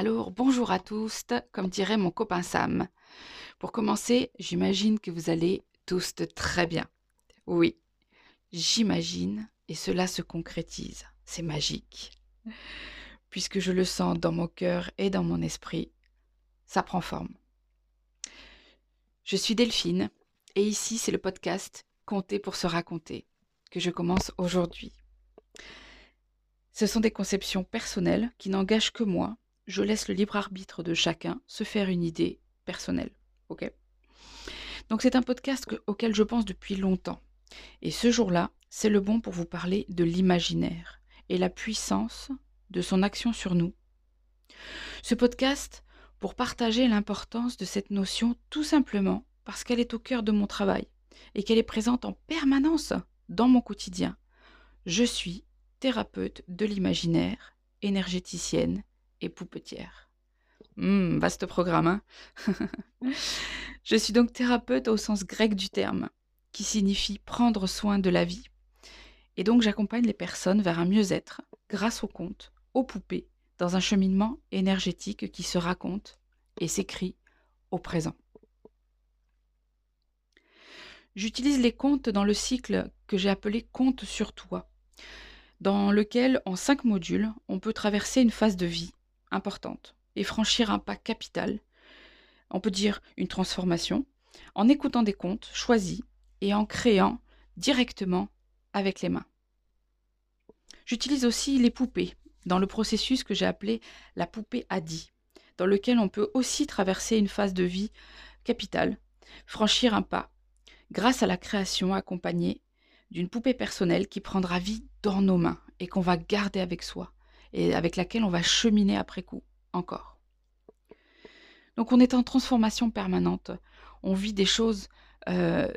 Alors, bonjour à tous, comme dirait mon copain Sam. Pour commencer, j'imagine que vous allez tous très bien. Oui, j'imagine, et cela se concrétise. C'est magique. Puisque je le sens dans mon cœur et dans mon esprit, ça prend forme. Je suis Delphine, et ici c'est le podcast Compter pour se raconter, que je commence aujourd'hui. Ce sont des conceptions personnelles qui n'engagent que moi. Je laisse le libre arbitre de chacun se faire une idée personnelle. Ok? Donc c'est un podcast auquel je pense depuis longtemps. Et ce jour-là, c'est le bon pour vous parler de l'imaginaire et la puissance de son action sur nous. Ce podcast pour partager l'importance de cette notion tout simplement parce qu'elle est au cœur de mon travail et qu'elle est présente en permanence dans mon quotidien. Je suis thérapeute de l'imaginaire, énergéticienne et poupetière. Hum, vaste programme, hein Je suis donc thérapeute au sens grec du terme, qui signifie prendre soin de la vie. Et donc j'accompagne les personnes vers un mieux-être grâce aux contes, aux poupées, dans un cheminement énergétique qui se raconte et s'écrit au présent. J'utilise les contes dans le cycle que j'ai appelé Contes sur toi, dans lequel, en cinq modules, on peut traverser une phase de vie et franchir un pas capital, on peut dire une transformation, en écoutant des contes choisis et en créant directement avec les mains. J'utilise aussi les poupées dans le processus que j'ai appelé la poupée Adi, dans lequel on peut aussi traverser une phase de vie capitale, franchir un pas, grâce à la création accompagnée d'une poupée personnelle qui prendra vie dans nos mains et qu'on va garder avec soi et avec laquelle on va cheminer après coup encore. Donc on est en transformation permanente, on vit des choses euh,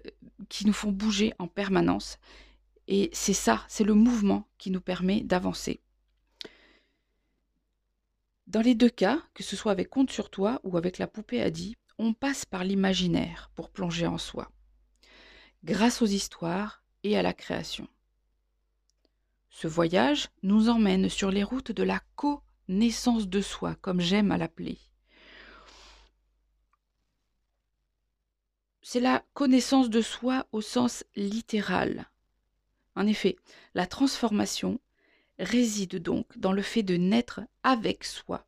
qui nous font bouger en permanence et c'est ça, c'est le mouvement qui nous permet d'avancer. Dans les deux cas, que ce soit avec Compte sur toi ou avec la poupée Adi, on passe par l'imaginaire pour plonger en soi, grâce aux histoires et à la création. Ce voyage nous emmène sur les routes de la connaissance de soi, comme j'aime à l'appeler. C'est la connaissance de soi au sens littéral. En effet, la transformation réside donc dans le fait de naître avec soi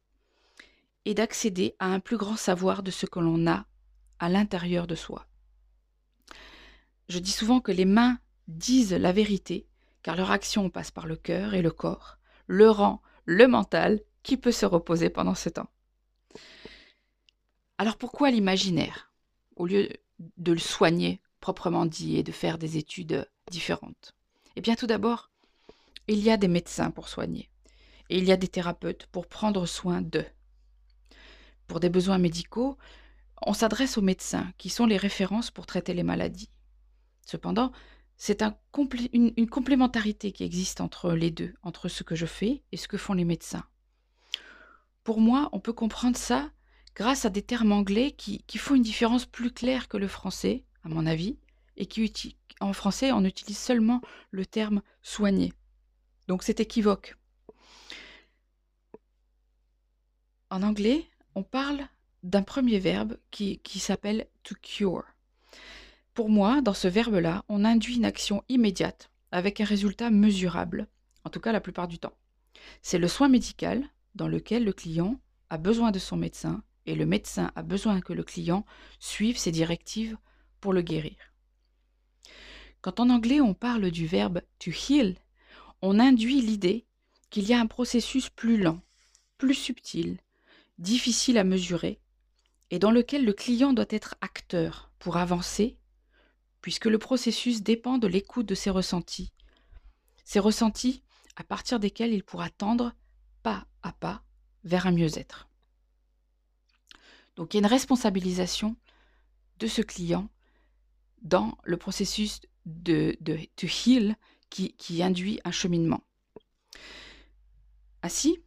et d'accéder à un plus grand savoir de ce que l'on a à l'intérieur de soi. Je dis souvent que les mains disent la vérité car leur action passe par le cœur et le corps, le rang, le mental, qui peut se reposer pendant ce temps. Alors pourquoi l'imaginaire, au lieu de le soigner proprement dit et de faire des études différentes? Eh bien tout d'abord, il y a des médecins pour soigner, et il y a des thérapeutes pour prendre soin d'eux. Pour des besoins médicaux, on s'adresse aux médecins, qui sont les références pour traiter les maladies. Cependant, c'est une, complémentarité qui existe entre les deux, entre ce que je fais et ce que font les médecins. Pour moi, on peut comprendre ça grâce à des termes anglais qui, font une différence plus claire que le français, à mon avis, et qui en français, on utilise seulement le terme soigner. Donc c'est équivoque. En anglais, on parle d'un premier verbe qui s'appelle to cure. Pour moi, dans ce verbe-là, on induit une action immédiate avec un résultat mesurable, en tout cas la plupart du temps. C'est le soin médical dans lequel le client a besoin de son médecin et le médecin a besoin que le client suive ses directives pour le guérir. Quand en anglais on parle du verbe to heal, on induit l'idée qu'il y a un processus plus lent, plus subtil, difficile à mesurer, et dans lequel le client doit être acteur pour avancer puisque le processus dépend de l'écoute de ses ressentis. Ces ressentis à partir desquels il pourra tendre pas à pas vers un mieux-être. Donc il y a une responsabilisation de ce client dans le processus de, de heal qui induit un cheminement. Ainsi,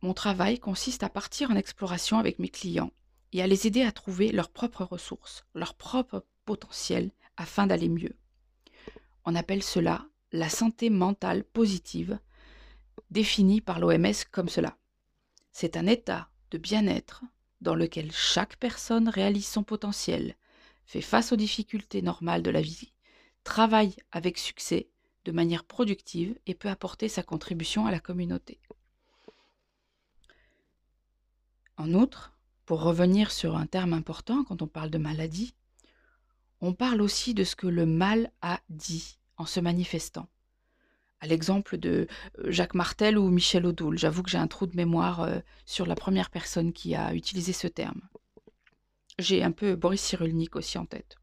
mon travail consiste à partir en exploration avec mes clients et à les aider à trouver leurs propres ressources, leur propre potentiel afin d'aller mieux. On appelle cela la santé mentale positive, définie par l'OMS comme cela. C'est un état de bien-être dans lequel chaque personne réalise son potentiel, fait face aux difficultés normales de la vie, travaille avec succès de manière productive et peut apporter sa contribution à la communauté. En outre, pour revenir sur un terme important quand on parle de maladie, on parle aussi de ce que le mal a dit en se manifestant. À l'exemple de euh, Jacques Martel ou Michel Odoul, j'avoue que j'ai un trou de mémoire euh, sur la première personne qui a utilisé ce terme. J'ai un peu Boris Cyrulnik aussi en tête.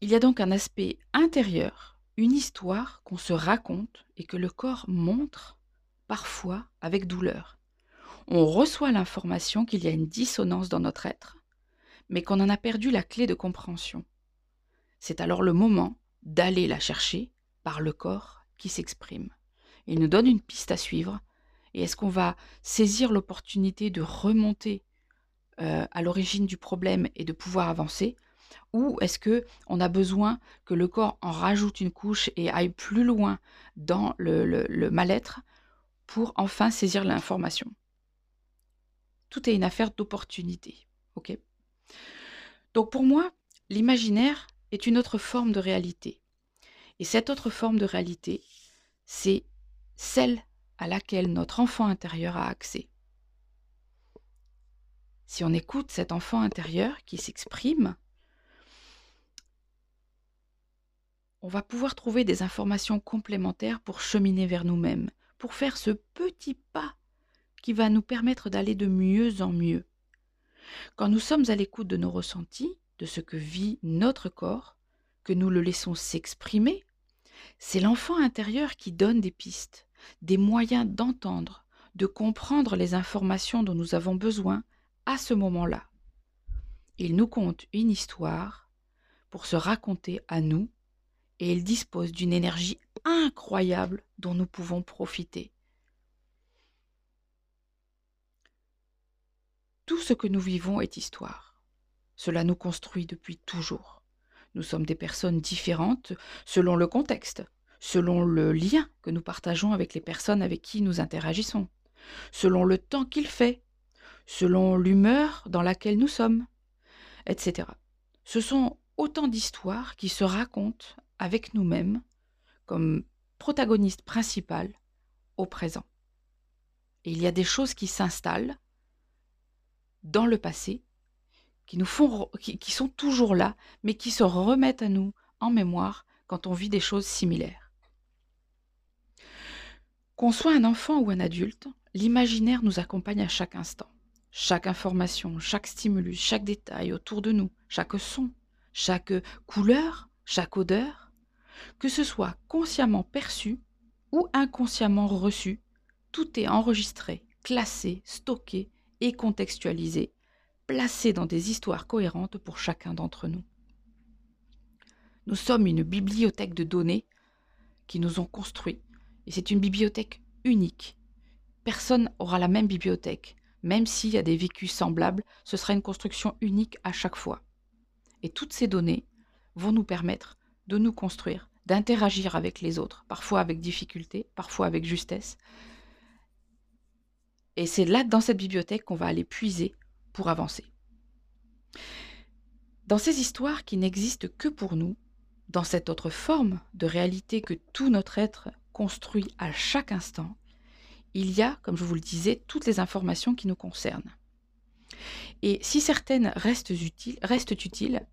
Il y a donc un aspect intérieur, une histoire qu'on se raconte et que le corps montre, parfois avec douleur. On reçoit l'information qu'il y a une dissonance dans notre être, mais qu'on en a perdu la clé de compréhension. C'est alors le moment d'aller la chercher par le corps qui s'exprime. Il nous donne une piste à suivre. Et est-ce qu'on va saisir l'opportunité de remonter euh, à l'origine du problème et de pouvoir avancer? Ou est-ce que on a besoin que le corps en rajoute une couche et aille plus loin dans le, le mal-être pour enfin saisir l'information? Tout est une affaire d'opportunité. ok? Donc pour moi, l'imaginaire est une autre forme de réalité. Et cette autre forme de réalité, c'est celle à laquelle notre enfant intérieur a accès. Si on écoute cet enfant intérieur qui s'exprime, on va pouvoir trouver des informations complémentaires pour cheminer vers nous-mêmes, pour faire ce petit pas qui va nous permettre d'aller de mieux en mieux. Quand nous sommes à l'écoute de nos ressentis, de ce que vit notre corps, que nous le laissons s'exprimer, c'est l'enfant intérieur qui donne des pistes, des moyens d'entendre, de comprendre les informations dont nous avons besoin à ce moment-là. Il nous conte une histoire pour se raconter à nous et il dispose d'une énergie incroyable dont nous pouvons profiter. Tout ce que nous vivons est histoire. Cela nous construit depuis toujours. Nous sommes des personnes différentes selon le contexte, selon le lien que nous partageons avec les personnes avec qui nous interagissons, selon le temps qu'il fait, selon l'humeur dans laquelle nous sommes, etc. Ce sont autant d'histoires qui se racontent avec nous-mêmes comme protagonistes principales au présent. Et il y a des choses qui s'installent dans le passé qui sont toujours là, mais qui se remettent à nous en mémoire quand on vit des choses similaires. Qu'on soit un enfant ou un adulte, l'imaginaire nous accompagne à chaque instant. Chaque information, chaque stimulus, chaque détail autour de nous, chaque son, chaque couleur, chaque odeur, que ce soit consciemment perçu ou inconsciemment reçu, tout est enregistré, classé, stocké et contextualisé placés dans des histoires cohérentes pour chacun d'entre nous. Nous sommes une bibliothèque de données qui nous ont construits, et c'est une bibliothèque unique. Personne aura la même bibliothèque, même s'il y a des vécus semblables, ce sera une construction unique à chaque fois. Et toutes ces données vont nous permettre de nous construire, d'interagir avec les autres, parfois avec difficulté, parfois avec justesse. Et c'est là, dans cette bibliothèque, qu'on va aller puiser pour avancer. Dans ces histoires qui n'existent que pour nous, dans cette autre forme de réalité que tout notre être construit à chaque instant, il y a, comme je vous le disais, toutes les informations qui nous concernent. Et si certaines restent utiles, restent utiles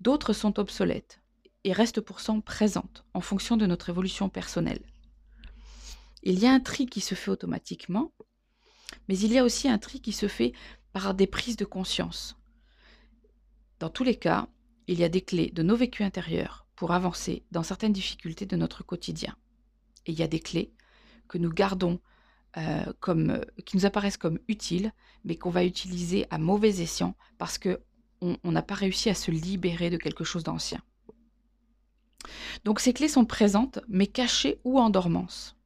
d'autres sont obsolètes et restent pourtant présentes en fonction de notre évolution personnelle. Il y a un tri qui se fait automatiquement, mais il y a aussi un tri qui se fait par des prises de conscience. Dans tous les cas, il y a des clés de nos vécus intérieurs pour avancer dans certaines difficultés de notre quotidien. Et il y a des clés que nous gardons euh, comme, qui nous apparaissent comme utiles, mais qu'on va utiliser à mauvais escient parce qu'on n'a pas réussi à se libérer de quelque chose d'ancien. Donc ces clés sont présentes, mais cachées ou en dormance.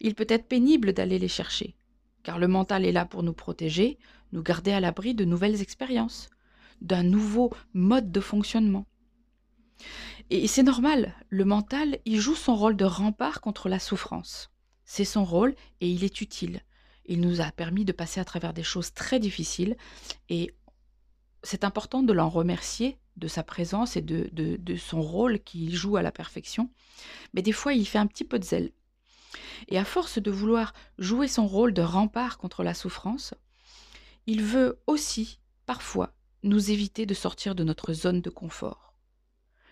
Il peut être pénible d'aller les chercher, car le mental est là pour nous protéger, nous garder à l'abri de nouvelles expériences, d'un nouveau mode de fonctionnement. Et c'est normal, le mental, il joue son rôle de rempart contre la souffrance. C'est son rôle et il est utile. Il nous a permis de passer à travers des choses très difficiles et c'est important de l'en remercier de sa présence et de, de son rôle qu'il joue à la perfection. Mais des fois, il fait un petit peu de zèle. Et à force de vouloir jouer son rôle de rempart contre la souffrance, il veut aussi, parfois, nous éviter de sortir de notre zone de confort.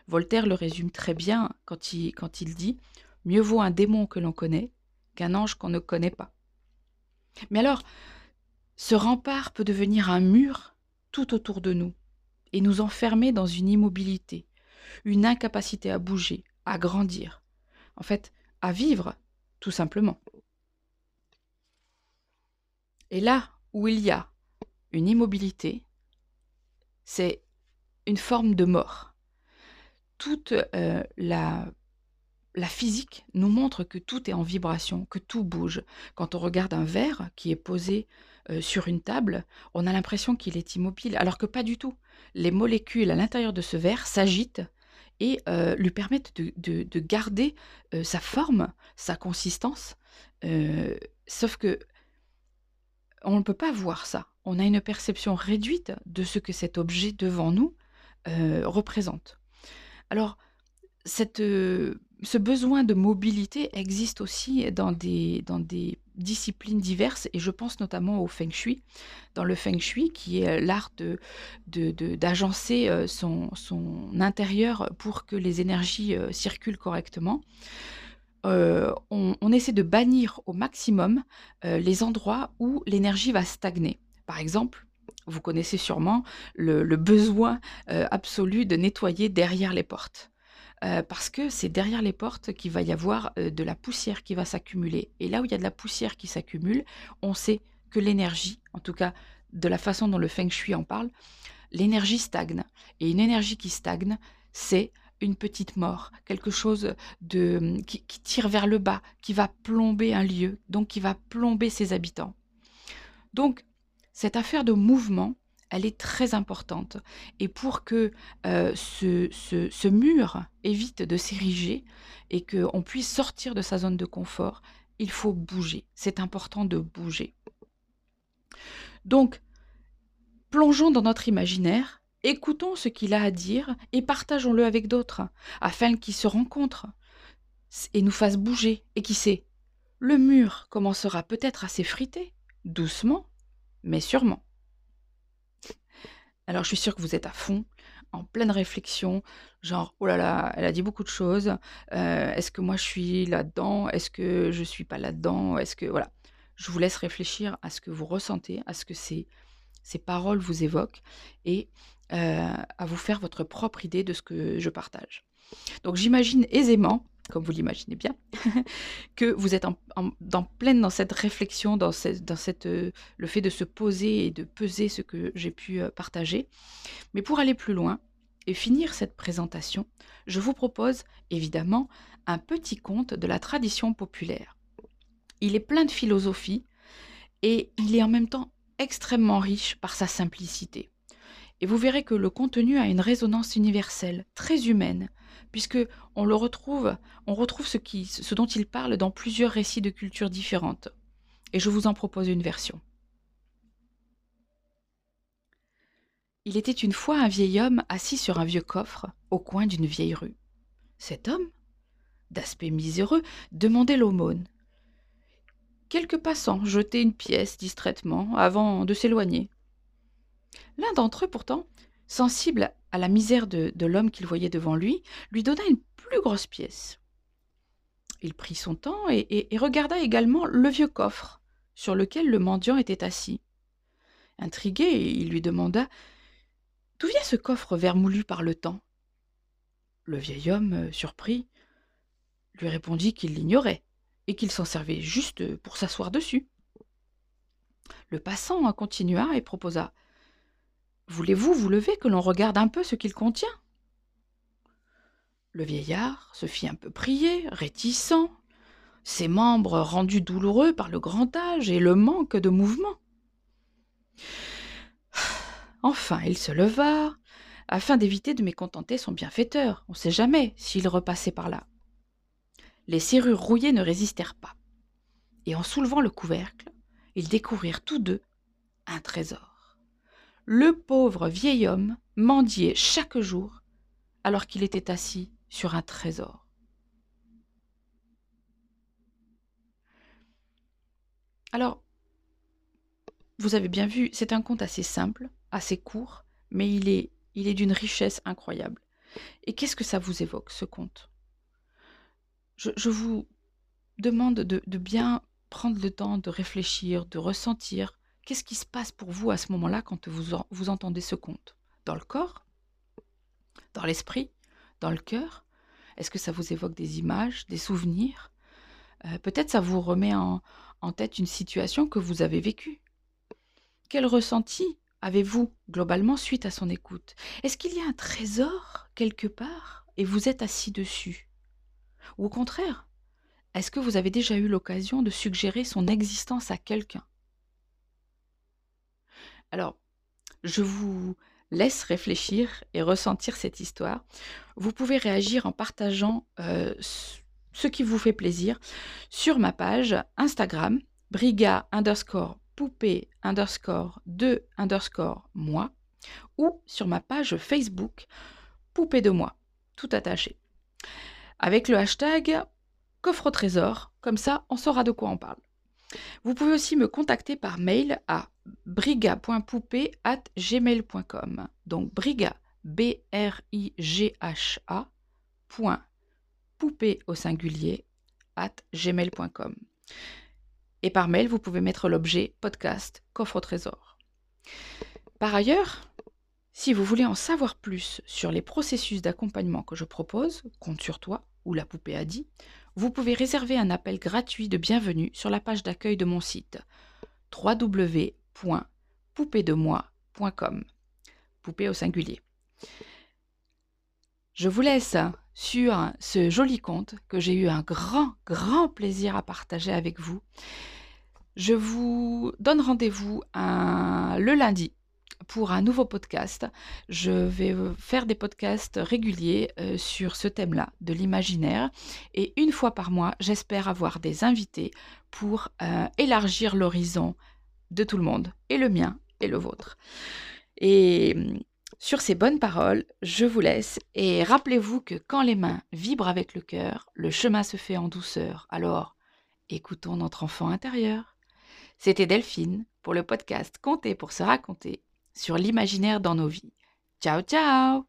Voltaire le résume très bien quand il, dit Mieux vaut un démon que l'on connaît qu'un ange qu'on ne connaît pas. Mais alors, ce rempart peut devenir un mur tout autour de nous et nous enfermer dans une immobilité, une incapacité à bouger, à grandir, en fait, à vivre, tout simplement. Et là où il y a une immobilité, c'est une forme de mort. Toute euh, la, physique nous montre que tout est en vibration, que tout bouge. Quand on regarde un verre qui est posé euh, sur une table, on a l'impression qu'il est immobile, alors que pas du tout. Les molécules à l'intérieur de ce verre s'agitent et lui permettent de, garder sa forme, sa consistance. sauf que on ne peut pas voir ça on a une perception réduite de ce que cet objet devant nous représente. Alors, euh, ce besoin de mobilité existe aussi dans des, dans des disciplines diverses, et je pense notamment au feng shui. Dans le feng shui, qui est l'art d'agencer de, euh, son, son, intérieur pour que les énergies circulent correctement. on, essaie de bannir au maximum les endroits où l'énergie va stagner. Par exemple, vous connaissez sûrement le, besoin euh, absolu de nettoyer derrière les portes. Euh, parce que c'est derrière les portes qu'il va y avoir euh, de la poussière qui va s'accumuler. Et là où il y a de la poussière qui s'accumule, on sait que l'énergie, en tout cas de la façon dont le feng shui en parle, l'énergie stagne. Et une énergie qui stagne, c'est une petite mort, quelque chose qui, tire vers le bas, qui va plomber un lieu, donc qui va plomber ses habitants. Donc, cette affaire de mouvement, elle est très importante. Et pour que euh, ce, mur évite de s'ériger et qu'on puisse sortir de sa zone de confort, il faut bouger. C'est important de bouger. Donc, plongeons dans notre imaginaire, écoutons ce qu'il a à dire et partageons-le avec d'autres, afin qu'il se rencontrent et nous fasse bouger. Et qui sait, le mur commencera peut-être à s'effriter, doucement, mais sûrement. Alors je suis sûre que vous êtes à fond, en pleine réflexion, genre oh là là, elle a dit beaucoup de choses. Euh, est-ce que moi je suis là-dedans? Est-ce que je suis pas là-dedans? Est-ce que voilà, je vous laisse réfléchir à ce que vous ressentez, à ce que ces, ces paroles vous évoquent et euh, à vous faire votre propre idée de ce que je partage. Donc j'imagine aisément comme vous l'imaginez bien, que vous êtes en, pleine dans cette réflexion, dans, dans cette, euh, le fait de se poser et de peser ce que j'ai pu euh, partager. Mais pour aller plus loin et finir cette présentation, je vous propose évidemment un petit conte de la tradition populaire. Il est plein de philosophie et il est en même temps extrêmement riche par sa simplicité. Et vous verrez que le contenu a une résonance universelle, très humaine, puisque on le retrouve, on retrouve ce, dont il parle dans plusieurs récits de cultures différentes. Et je vous en propose une version. Il était une fois un vieil homme assis sur un vieux coffre au coin d'une vieille rue. Cet homme, d'aspect miséreux, demandait l'aumône. Quelques passants jetaient une pièce distraitement avant de s'éloigner. L'un d'entre eux, pourtant, sensible à la misère de, l'homme qu'il voyait devant lui, lui donna une plus grosse pièce. Il prit son temps et, regarda également le vieux coffre sur lequel le mendiant était assis. Intrigué, il lui demanda D'où vient ce coffre vermoulu par le temps? Le vieil homme, euh, surpris, lui répondit qu'il l'ignorait et qu'il s'en servait juste pour s'asseoir dessus. Le passant continua et proposa Voulez-vous vous lever que l'on regarde un peu ce qu'il contient? Le vieillard se fit un peu prier, réticent, ses membres rendus douloureux par le grand âge et le manque de mouvement. Enfin, il se leva, afin d'éviter de mécontenter son bienfaiteur. On ne sait jamais s'il repassait par là. Les serrures rouillées ne résistèrent pas, et en soulevant le couvercle, ils découvrirent tous deux un trésor. Le pauvre vieil homme mendiait chaque jour alors qu'il était assis sur un trésor. Alors, vous avez bien vu, c'est un conte assez simple, assez court, mais il est, il est d'une richesse incroyable. Et qu'est-ce que ça vous évoque, ce conte? Je, vous demande de, de bien prendre le temps de réfléchir, de ressentir qu'est-ce qui se passe pour vous à ce moment-là quand vous, entendez ce conte? Dans le corps? Dans l'esprit? Dans le cœur? Est-ce que ça vous évoque des images, des souvenirs? Euh, Peut-être ça vous remet en, en tête une situation que vous avez vécue. Quel ressenti avez-vous globalement suite à son écoute? Est-ce qu'il y a un trésor quelque part et vous êtes assis dessus? Ou au contraire, est-ce que vous avez déjà eu l'occasion de suggérer son existence à quelqu'un? Alors, je vous laisse réfléchir et ressentir cette histoire. Vous pouvez réagir en partageant euh, ce qui vous fait plaisir sur ma page Instagram, briga underscore poupée underscore 2 underscore moi, ou sur ma page Facebook poupée de moi, tout attaché. Avec le hashtag coffre au trésor, comme ça on saura de quoi on parle. Vous pouvez aussi me contacter par mail à briga.poupée@gmail.com. Donc briga b r i g h a poupée au singulier at gmail.com. Et par mail, vous pouvez mettre l'objet podcast coffre au trésor. Par ailleurs, si vous voulez en savoir plus sur les processus d'accompagnement que je propose, compte sur toi ou la poupée a dit, vous pouvez réserver un appel gratuit de bienvenue sur la page d'accueil de mon site Poupée au singulier. Je vous laisse sur ce joli conte que j'ai eu un grand, grand plaisir à partager avec vous. Je vous donne rendez-vous le lundi pour un nouveau podcast. Je vais faire des podcasts réguliers euh, sur ce thème-là, de l'imaginaire. Et une fois par mois, j'espère avoir des invités pour euh, élargir l'horizon de tout le monde, et le mien et le vôtre. Et mm, sur ces bonnes paroles, je vous laisse et rappelez-vous que quand les mains vibrent avec le cœur, le chemin se fait en douceur. Alors, écoutons notre enfant intérieur. C'était Delphine pour le podcast Compter pour se raconter sur l'imaginaire dans nos vies. Ciao, ciao.